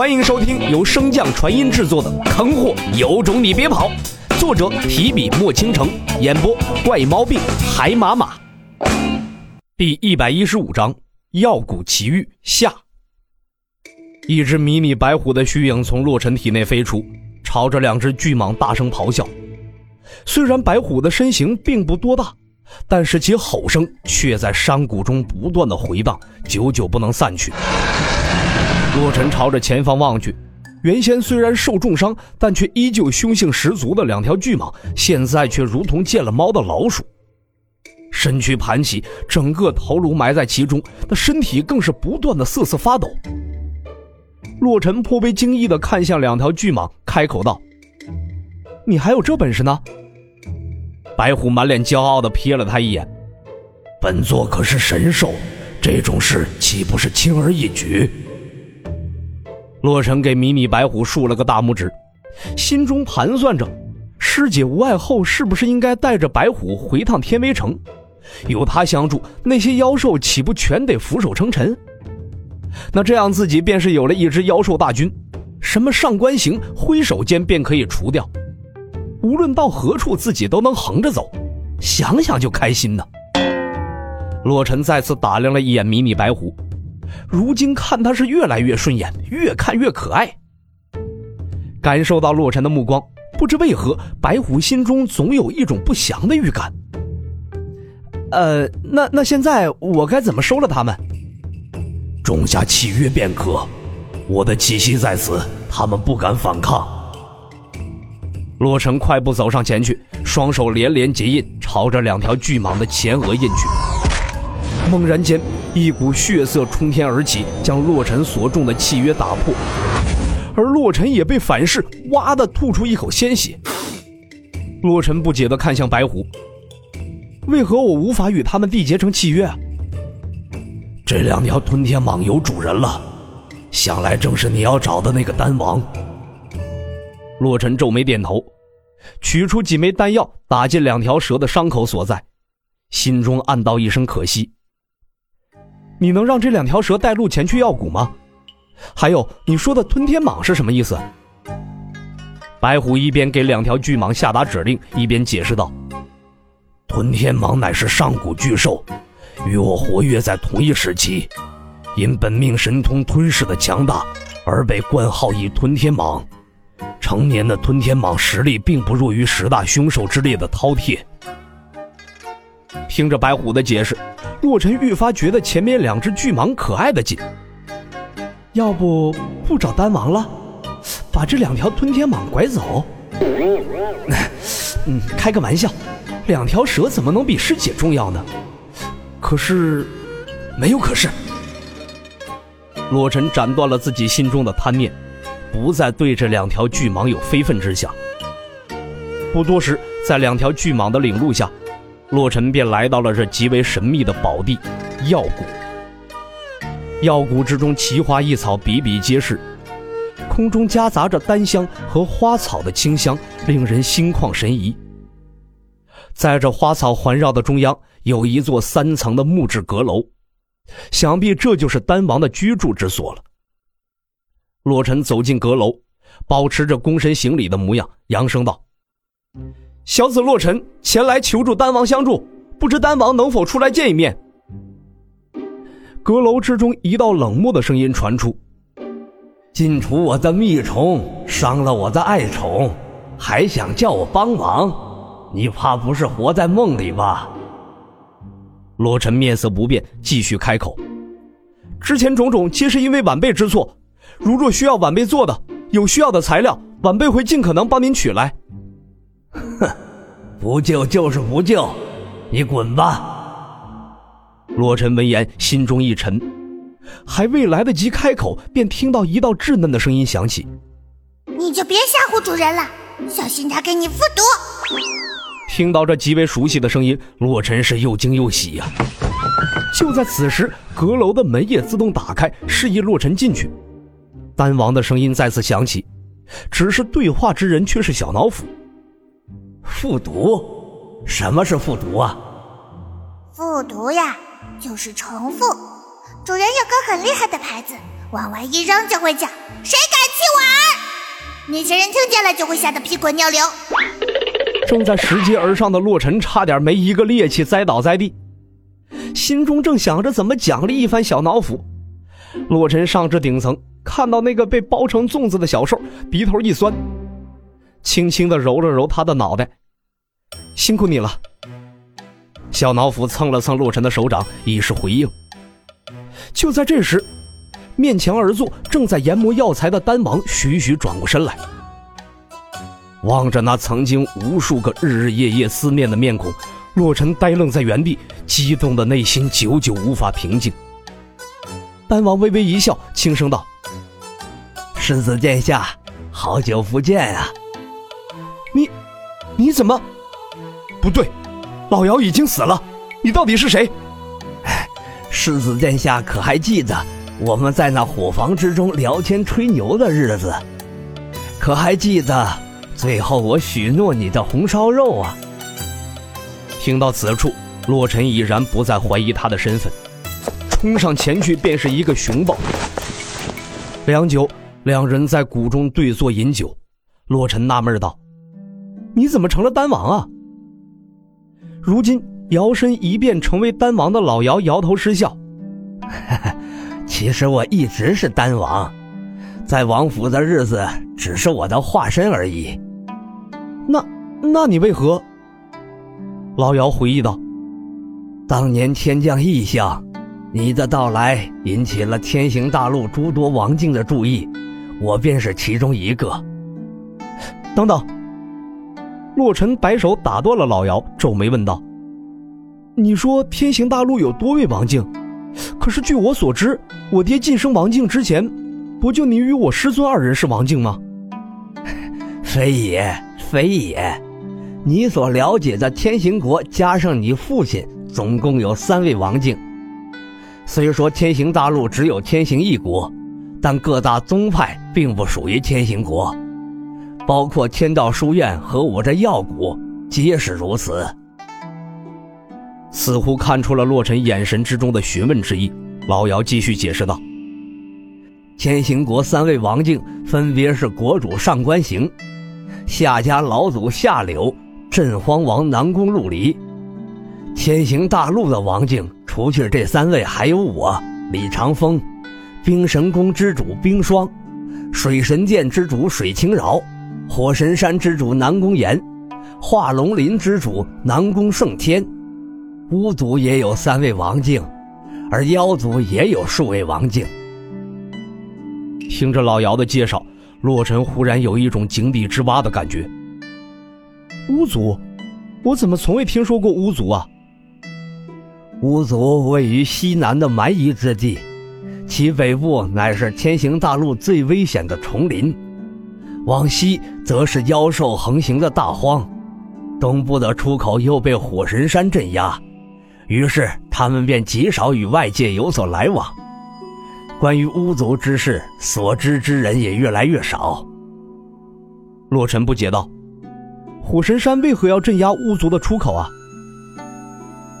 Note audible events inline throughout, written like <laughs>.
欢迎收听由升降传音制作的《坑货有种你别跑》，作者提笔墨倾城，演播怪猫病海马马。第一百一十五章：药谷奇遇下。一只迷你白虎的虚影从洛尘体内飞出，朝着两只巨蟒大声咆哮。虽然白虎的身形并不多大，但是其吼声却在山谷中不断的回荡，久久不能散去。洛尘朝着前方望去，原先虽然受重伤，但却依旧凶性十足的两条巨蟒，现在却如同见了猫的老鼠，身躯盘起，整个头颅埋在其中，那身体更是不断的瑟瑟发抖。洛尘颇为惊异的看向两条巨蟒，开口道：“你还有这本事呢？”白虎满脸骄傲的瞥了他一眼：“本座可是神兽，这种事岂不是轻而易举？”洛尘给迷你白虎竖了个大拇指，心中盘算着，师姐无碍后是不是应该带着白虎回趟天威城？有他相助，那些妖兽岂不全得俯首称臣？那这样自己便是有了一支妖兽大军，什么上官行，挥手间便可以除掉。无论到何处，自己都能横着走，想想就开心呢。洛尘再次打量了一眼迷你白虎。如今看他是越来越顺眼，越看越可爱。感受到洛尘的目光，不知为何，白虎心中总有一种不祥的预感。呃，那那现在我该怎么收了他们？种下契约便可，我的气息在此，他们不敢反抗。洛尘快步走上前去，双手连连结印，朝着两条巨蟒的前额印去。猛然间。一股血色冲天而起，将洛尘所中的契约打破，而洛尘也被反噬，哇的吐出一口鲜血。洛尘不解地看向白虎：“为何我无法与他们缔结成契约？”这两条吞天蟒有主人了，想来正是你要找的那个丹王。洛尘皱眉点头，取出几枚丹药打进两条蛇的伤口所在，心中暗道一声可惜。你能让这两条蛇带路前去药谷吗？还有你说的吞天蟒是什么意思？白虎一边给两条巨蟒下达指令，一边解释道：“吞天蟒乃是上古巨兽，与我活跃在同一时期，因本命神通吞噬的强大，而被冠号以吞天蟒。成年的吞天蟒实力并不弱于十大凶兽之列的饕餮。”听着白虎的解释。洛尘愈发觉得前面两只巨蟒可爱的紧，要不不找丹王了，把这两条吞天蟒拐走？<laughs> 嗯，开个玩笑，两条蛇怎么能比师姐重要呢？可是，没有可是。洛尘斩断了自己心中的贪念，不再对这两条巨蟒有非分之想。不多时，在两条巨蟒的领路下。洛尘便来到了这极为神秘的宝地——药谷。药谷之中，奇花异草比比皆是，空中夹杂着丹香和花草的清香，令人心旷神怡。在这花草环绕的中央，有一座三层的木质阁楼，想必这就是丹王的居住之所了。洛尘走进阁楼，保持着躬身行礼的模样，扬声道。小子洛尘前来求助丹王相助，不知丹王能否出来见一面？阁楼之中，一道冷漠的声音传出：“尽除我的蜜虫，伤了我的爱宠，还想叫我帮忙？你怕不是活在梦里吧？”洛尘面色不变，继续开口：“之前种种皆是因为晚辈之错，如若需要晚辈做的，有需要的材料，晚辈会尽可能帮您取来。”哼，<laughs> 不救就是不救，你滚吧！洛尘闻言，心中一沉，还未来得及开口，便听到一道稚嫩的声音响起：“你就别吓唬主人了，小心他给你复读。”听到这极为熟悉的声音，洛尘是又惊又喜呀。就在此时，阁楼的门也自动打开，示意洛尘进去。丹王的声音再次响起，只是对话之人却是小脑斧。复读？什么是复读啊？复读呀，就是重复。主人有个很厉害的牌子，往外一扔就会叫，谁敢那些人听见了就会吓得屁滚尿流。正在拾阶而上的洛尘差点没一个趔趄栽倒在地，心中正想着怎么奖励一番小脑斧。洛尘上至顶层，看到那个被包成粽子的小兽，鼻头一酸，轻轻的揉了揉他的脑袋：“辛苦你了。”小脑斧蹭了蹭洛尘的手掌，以示回应。就在这时，面墙而坐，正在研磨药材的丹王徐徐转过身来。望着那曾经无数个日日夜夜思念的面孔，洛尘呆愣在原地，激动的内心久久无法平静。丹王微微一笑，轻声道：“世子殿下，好久不见啊！你，你怎么？不对，老姚已经死了，你到底是谁？”哎世子殿下可还记得我们在那伙房之中聊天吹牛的日子？可还记得？最后，我许诺你的红烧肉啊！听到此处，洛尘已然不再怀疑他的身份，冲上前去便是一个熊抱。良久，两人在谷中对坐饮酒。洛尘纳闷道：“你怎么成了丹王啊？”如今摇身一变成为丹王的老姚摇头失笑：“ <laughs> 其实我一直是丹王，在王府的日子只是我的化身而已。”那，那你为何？老姚回忆道：“当年天降异象，你的到来引起了天行大陆诸多王境的注意，我便是其中一个。”等等，洛尘摆手打断了老姚，皱眉问道：“你说天行大陆有多位王境？可是据我所知，我爹晋升王境之前，不就你与我师尊二人是王境吗？” <laughs> 非也。非也，你所了解的天行国加上你父亲，总共有三位王境。虽说天行大陆只有天行一国，但各大宗派并不属于天行国，包括天道书院和我这药谷，皆是如此。似乎看出了洛尘眼神之中的询问之意，老姚继续解释道：“天行国三位王境分别是国主上官行。”夏家老祖夏柳，镇荒王南宫陆离，天行大陆的王境，除去这三位，还有我李长风，冰神宫之主冰霜，水神殿之主水清饶，火神山之主南宫岩，化龙林之主南宫胜天，巫族也有三位王境，而妖族也有数位王境。听着老姚的介绍。洛尘忽然有一种井底之蛙的感觉。巫族，我怎么从未听说过巫族啊？巫族位于西南的蛮夷之地，其北部乃是天行大陆最危险的丛林，往西则是妖兽横行的大荒，东部的出口又被火神山镇压，于是他们便极少与外界有所来往。关于巫族之事，所知之人也越来越少。洛尘不解道：“火神山为何要镇压巫族的出口啊？”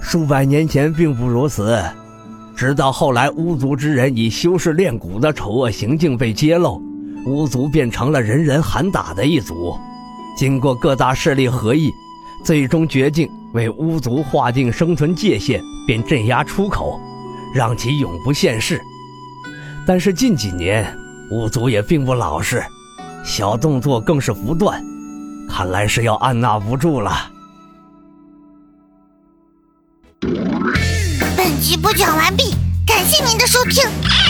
数百年前并不如此，直到后来巫族之人以修士炼蛊的丑恶行径被揭露，巫族变成了人人喊打的一族。经过各大势力合议，最终决定为巫族划定生存界限，便镇压出口，让其永不现世。但是近几年，巫族也并不老实，小动作更是不断，看来是要按捺不住了。本集播讲完毕，感谢您的收听。